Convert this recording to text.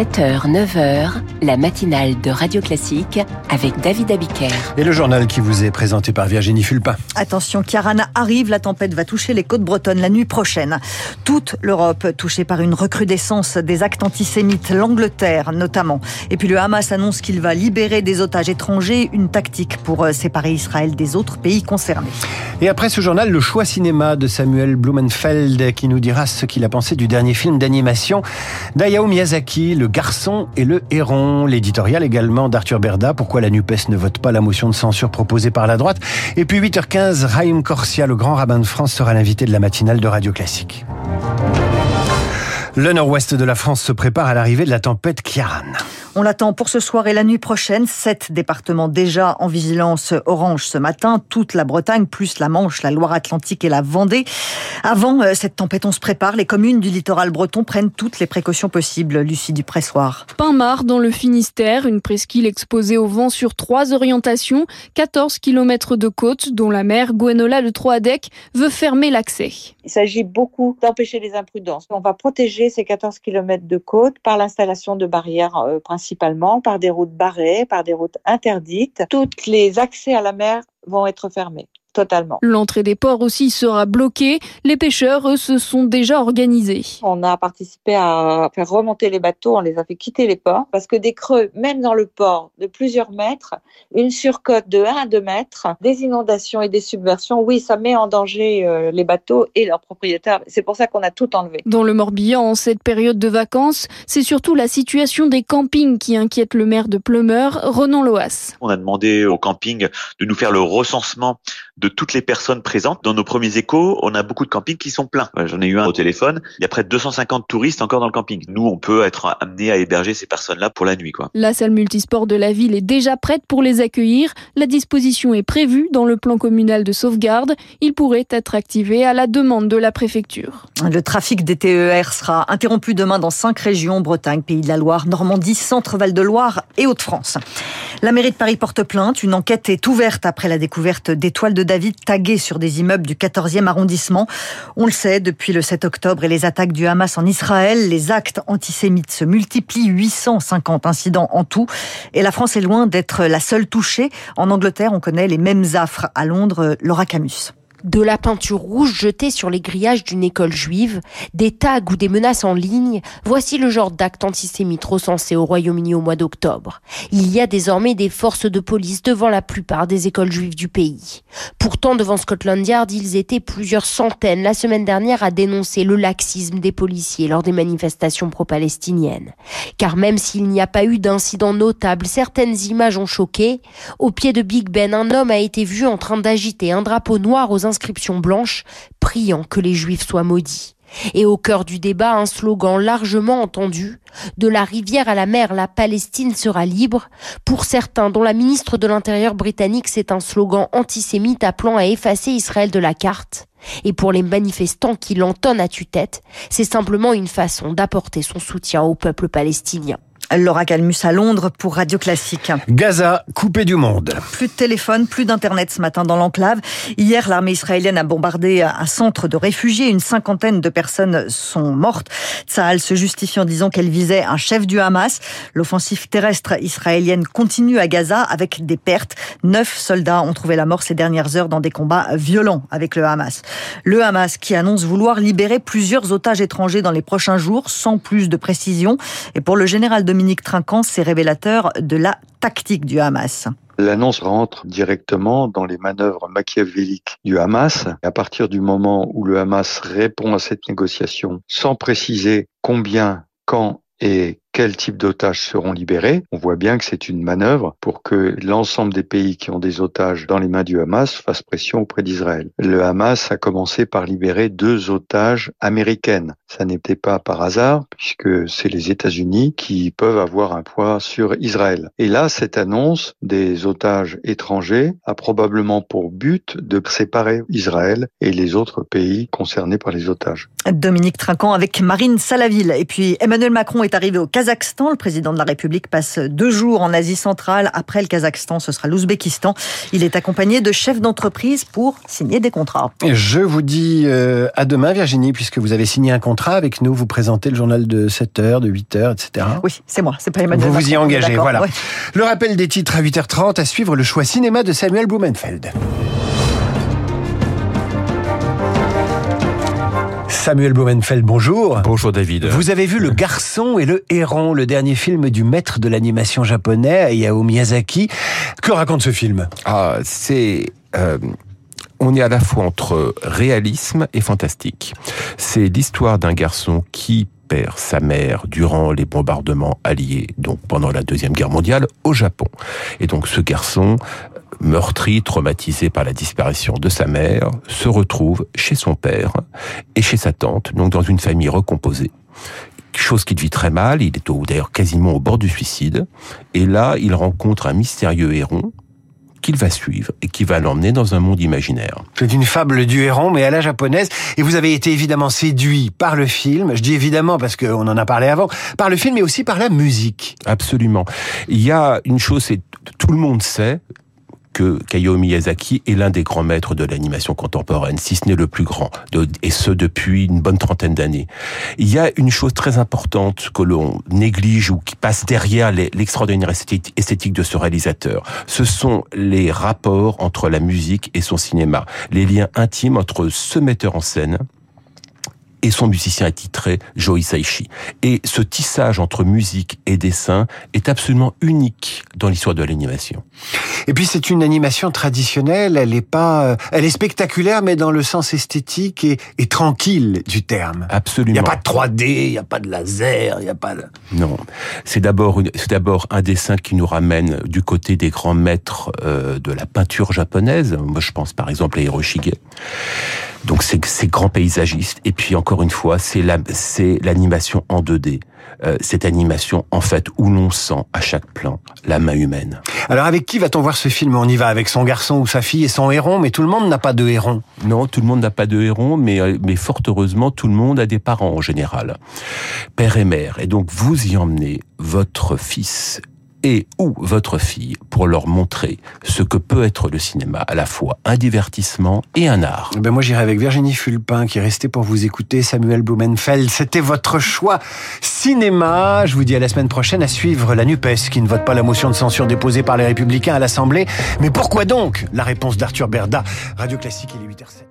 7h, 9h, la matinale de Radio Classique avec David Abiker. Et le journal qui vous est présenté par Virginie Fulpin. Attention, Kiarana arrive, la tempête va toucher les côtes bretonnes la nuit prochaine. Toute l'Europe touchée par une recrudescence des actes antisémites, l'Angleterre notamment. Et puis le Hamas annonce qu'il va libérer des otages étrangers, une tactique pour euh, séparer Israël des autres pays concernés. Et après ce journal, le choix cinéma de Samuel Blumenfeld qui nous dira ce qu'il a pensé du dernier film d'animation d'Ayao Miyazaki, Le garçon et le héron. L'éditorial également d'Arthur Berda, pourquoi la NUPES ne vote pas la motion de censure proposée par la droite? Et puis 8h15, Raïm Corsia, le grand rabbin de France, sera l'invité de la matinale de Radio Classique. Le nord-ouest de la France se prépare à l'arrivée de la tempête Kiaran. On l'attend pour ce soir et la nuit prochaine. Sept départements déjà en vigilance orange ce matin. Toute la Bretagne, plus la Manche, la Loire-Atlantique et la Vendée. Avant euh, cette tempête, on se prépare. Les communes du littoral breton prennent toutes les précautions possibles. Lucie du Pressoir. Pinmar, dans le Finistère, une presqu'île exposée au vent sur trois orientations, 14 km de côte, dont la mer Gwenola le Troadec veut fermer l'accès. Il s'agit beaucoup d'empêcher les imprudences. On va protéger ces 14 km de côte par l'installation de barrières euh, principalement, par des routes barrées, par des routes interdites. Tous les accès à la mer vont être fermés totalement. L'entrée des ports aussi sera bloquée. Les pêcheurs, eux, se sont déjà organisés. On a participé à faire remonter les bateaux, on les a fait quitter les ports, parce que des creux, même dans le port, de plusieurs mètres, une surcote de 1 à 2 mètres, des inondations et des subversions, oui, ça met en danger euh, les bateaux et leurs propriétaires. C'est pour ça qu'on a tout enlevé. Dans le Morbihan, en cette période de vacances, c'est surtout la situation des campings qui inquiète le maire de Plumeur, Renan Loas. On a demandé au camping de nous faire le recensement de toutes les personnes présentes. Dans nos premiers échos, on a beaucoup de campings qui sont pleins. J'en ai eu un au téléphone. Il y a près de 250 touristes encore dans le camping. Nous, on peut être amené à héberger ces personnes-là pour la nuit. Quoi. La salle multisport de la ville est déjà prête pour les accueillir. La disposition est prévue dans le plan communal de sauvegarde. Il pourrait être activé à la demande de la préfecture. Le trafic des TER sera interrompu demain dans cinq régions, Bretagne, Pays de la Loire, Normandie, Centre-Val de Loire et Hauts-de-France. La mairie de Paris porte plainte. Une enquête est ouverte après la découverte d'étoiles de David taguées sur des immeubles du 14e arrondissement. On le sait, depuis le 7 octobre et les attaques du Hamas en Israël, les actes antisémites se multiplient, 850 incidents en tout. Et la France est loin d'être la seule touchée. En Angleterre, on connaît les mêmes affres. À Londres, Laura Camus de la peinture rouge jetée sur les grillages d'une école juive, des tags ou des menaces en ligne, voici le genre d'actes antisémites recensés au Royaume-Uni au mois d'octobre. Il y a désormais des forces de police devant la plupart des écoles juives du pays. Pourtant, devant Scotland Yard, ils étaient plusieurs centaines la semaine dernière à dénoncer le laxisme des policiers lors des manifestations pro-palestiniennes. Car même s'il n'y a pas eu d'incident notable, certaines images ont choqué. Au pied de Big Ben, un homme a été vu en train d'agiter un drapeau noir aux inscription blanche priant que les juifs soient maudits. Et au cœur du débat, un slogan largement entendu De la rivière à la mer, la Palestine sera libre. Pour certains, dont la ministre de l'Intérieur britannique, c'est un slogan antisémite appelant à effacer Israël de la carte. Et pour les manifestants qui l'entonnent à tue-tête, c'est simplement une façon d'apporter son soutien au peuple palestinien. Laura Calmus à Londres pour Radio Classique. Gaza, coupé du monde. Plus de téléphone, plus d'internet ce matin dans l'enclave. Hier, l'armée israélienne a bombardé un centre de réfugiés. Une cinquantaine de personnes sont mortes. Tsahal se justifie en disant qu'elle visait un chef du Hamas. L'offensive terrestre israélienne continue à Gaza avec des pertes. Neuf soldats ont trouvé la mort ces dernières heures dans des combats violents avec le Hamas. Le Hamas qui annonce vouloir libérer plusieurs otages étrangers dans les prochains jours sans plus de précision. Et pour le général de Dominique Trinquant, c'est révélateur de la tactique du Hamas. L'annonce rentre directement dans les manœuvres machiavéliques du Hamas. À partir du moment où le Hamas répond à cette négociation sans préciser combien, quand et quels types d'otages seront libérés. On voit bien que c'est une manœuvre pour que l'ensemble des pays qui ont des otages dans les mains du Hamas fassent pression auprès d'Israël. Le Hamas a commencé par libérer deux otages américaines. Ça n'était pas par hasard puisque c'est les États-Unis qui peuvent avoir un poids sur Israël. Et là, cette annonce des otages étrangers a probablement pour but de séparer Israël et les autres pays concernés par les otages. Dominique Trinquant avec Marine Salaville. Et puis Emmanuel Macron est arrivé au Kazakhstan. Le président de la République passe deux jours en Asie centrale. Après le Kazakhstan, ce sera l'Ouzbékistan. Il est accompagné de chefs d'entreprise pour signer des contrats. Je vous dis euh, à demain, Virginie, puisque vous avez signé un contrat avec nous. Vous présentez le journal de 7h, de 8h, etc. Oui, c'est moi, c'est pas Emmanuel Vous vous y engagez, voilà. Ouais. Le rappel des titres à 8h30, à suivre le choix cinéma de Samuel Blumenfeld. Samuel Blumenfeld, bonjour. Bonjour David. Vous avez vu Le Garçon et le Héron, le dernier film du maître de l'animation japonais, Hayao Miyazaki. Que raconte ce film? Ah, c'est... euh, on est à la fois entre réalisme et fantastique. C'est l'histoire d'un garçon qui perd sa mère durant les bombardements alliés, donc pendant la Deuxième Guerre mondiale, au Japon. Et donc ce garçon, meurtri, traumatisé par la disparition de sa mère, se retrouve chez son père et chez sa tante, donc dans une famille recomposée. Chose qui vit très mal, il est d'ailleurs quasiment au bord du suicide, et là il rencontre un mystérieux héron qu'il va suivre et qui va l'emmener dans un monde imaginaire. C'est une fable du héron, mais à la japonaise. Et vous avez été évidemment séduit par le film. Je dis évidemment parce qu'on en a parlé avant. Par le film, mais aussi par la musique. Absolument. Il y a une chose, c'est tout le monde sait que Hayao Miyazaki est l'un des grands maîtres de l'animation contemporaine, si ce n'est le plus grand, et ce depuis une bonne trentaine d'années. Il y a une chose très importante que l'on néglige ou qui passe derrière l'extraordinaire esthétique de ce réalisateur. Ce sont les rapports entre la musique et son cinéma, les liens intimes entre ce metteur en scène et son musicien attitré, Joe Hisaishi. Et ce tissage entre musique et dessin est absolument unique dans l'histoire de l'animation. Et puis c'est une animation traditionnelle. Elle est pas, euh, elle est spectaculaire, mais dans le sens esthétique et, et tranquille du terme. Il Absolument. n'y a pas de 3D, il n'y a pas de laser, il n'y a pas de... Non, c'est d'abord une- c'est d'abord un dessin qui nous ramène du côté des grands maîtres euh, de la peinture japonaise. Moi, je pense par exemple à Hiroshige. Donc c'est ces grands paysagistes. Et puis encore une fois, c'est la c'est l'animation en 2D. Euh, cette animation en fait où l'on sent à chaque plan la main humaine. Alors avec qui va-t-on voir ce film? On y va avec son garçon ou sa fille et son héron, mais tout le monde n'a pas de héron. Non, tout le monde n'a pas de héros, mais, euh, mais fort heureusement, tout le monde a des parents en général, père et mère. Et donc, vous y emmenez votre fils et ou votre fille pour leur montrer ce que peut être le cinéma, à la fois un divertissement et un art. Eh Ben moi j'irai avec Virginie Fulpin qui est restée pour vous écouter, Samuel Blumenfeld. C'était votre choix cinéma. Je vous dis à la semaine prochaine à suivre la NUPES qui ne vote pas la motion de censure déposée par les Républicains à l'Assemblée. Mais pourquoi donc? La réponse d'Arthur Berda, Radio Classique, il est 8h07.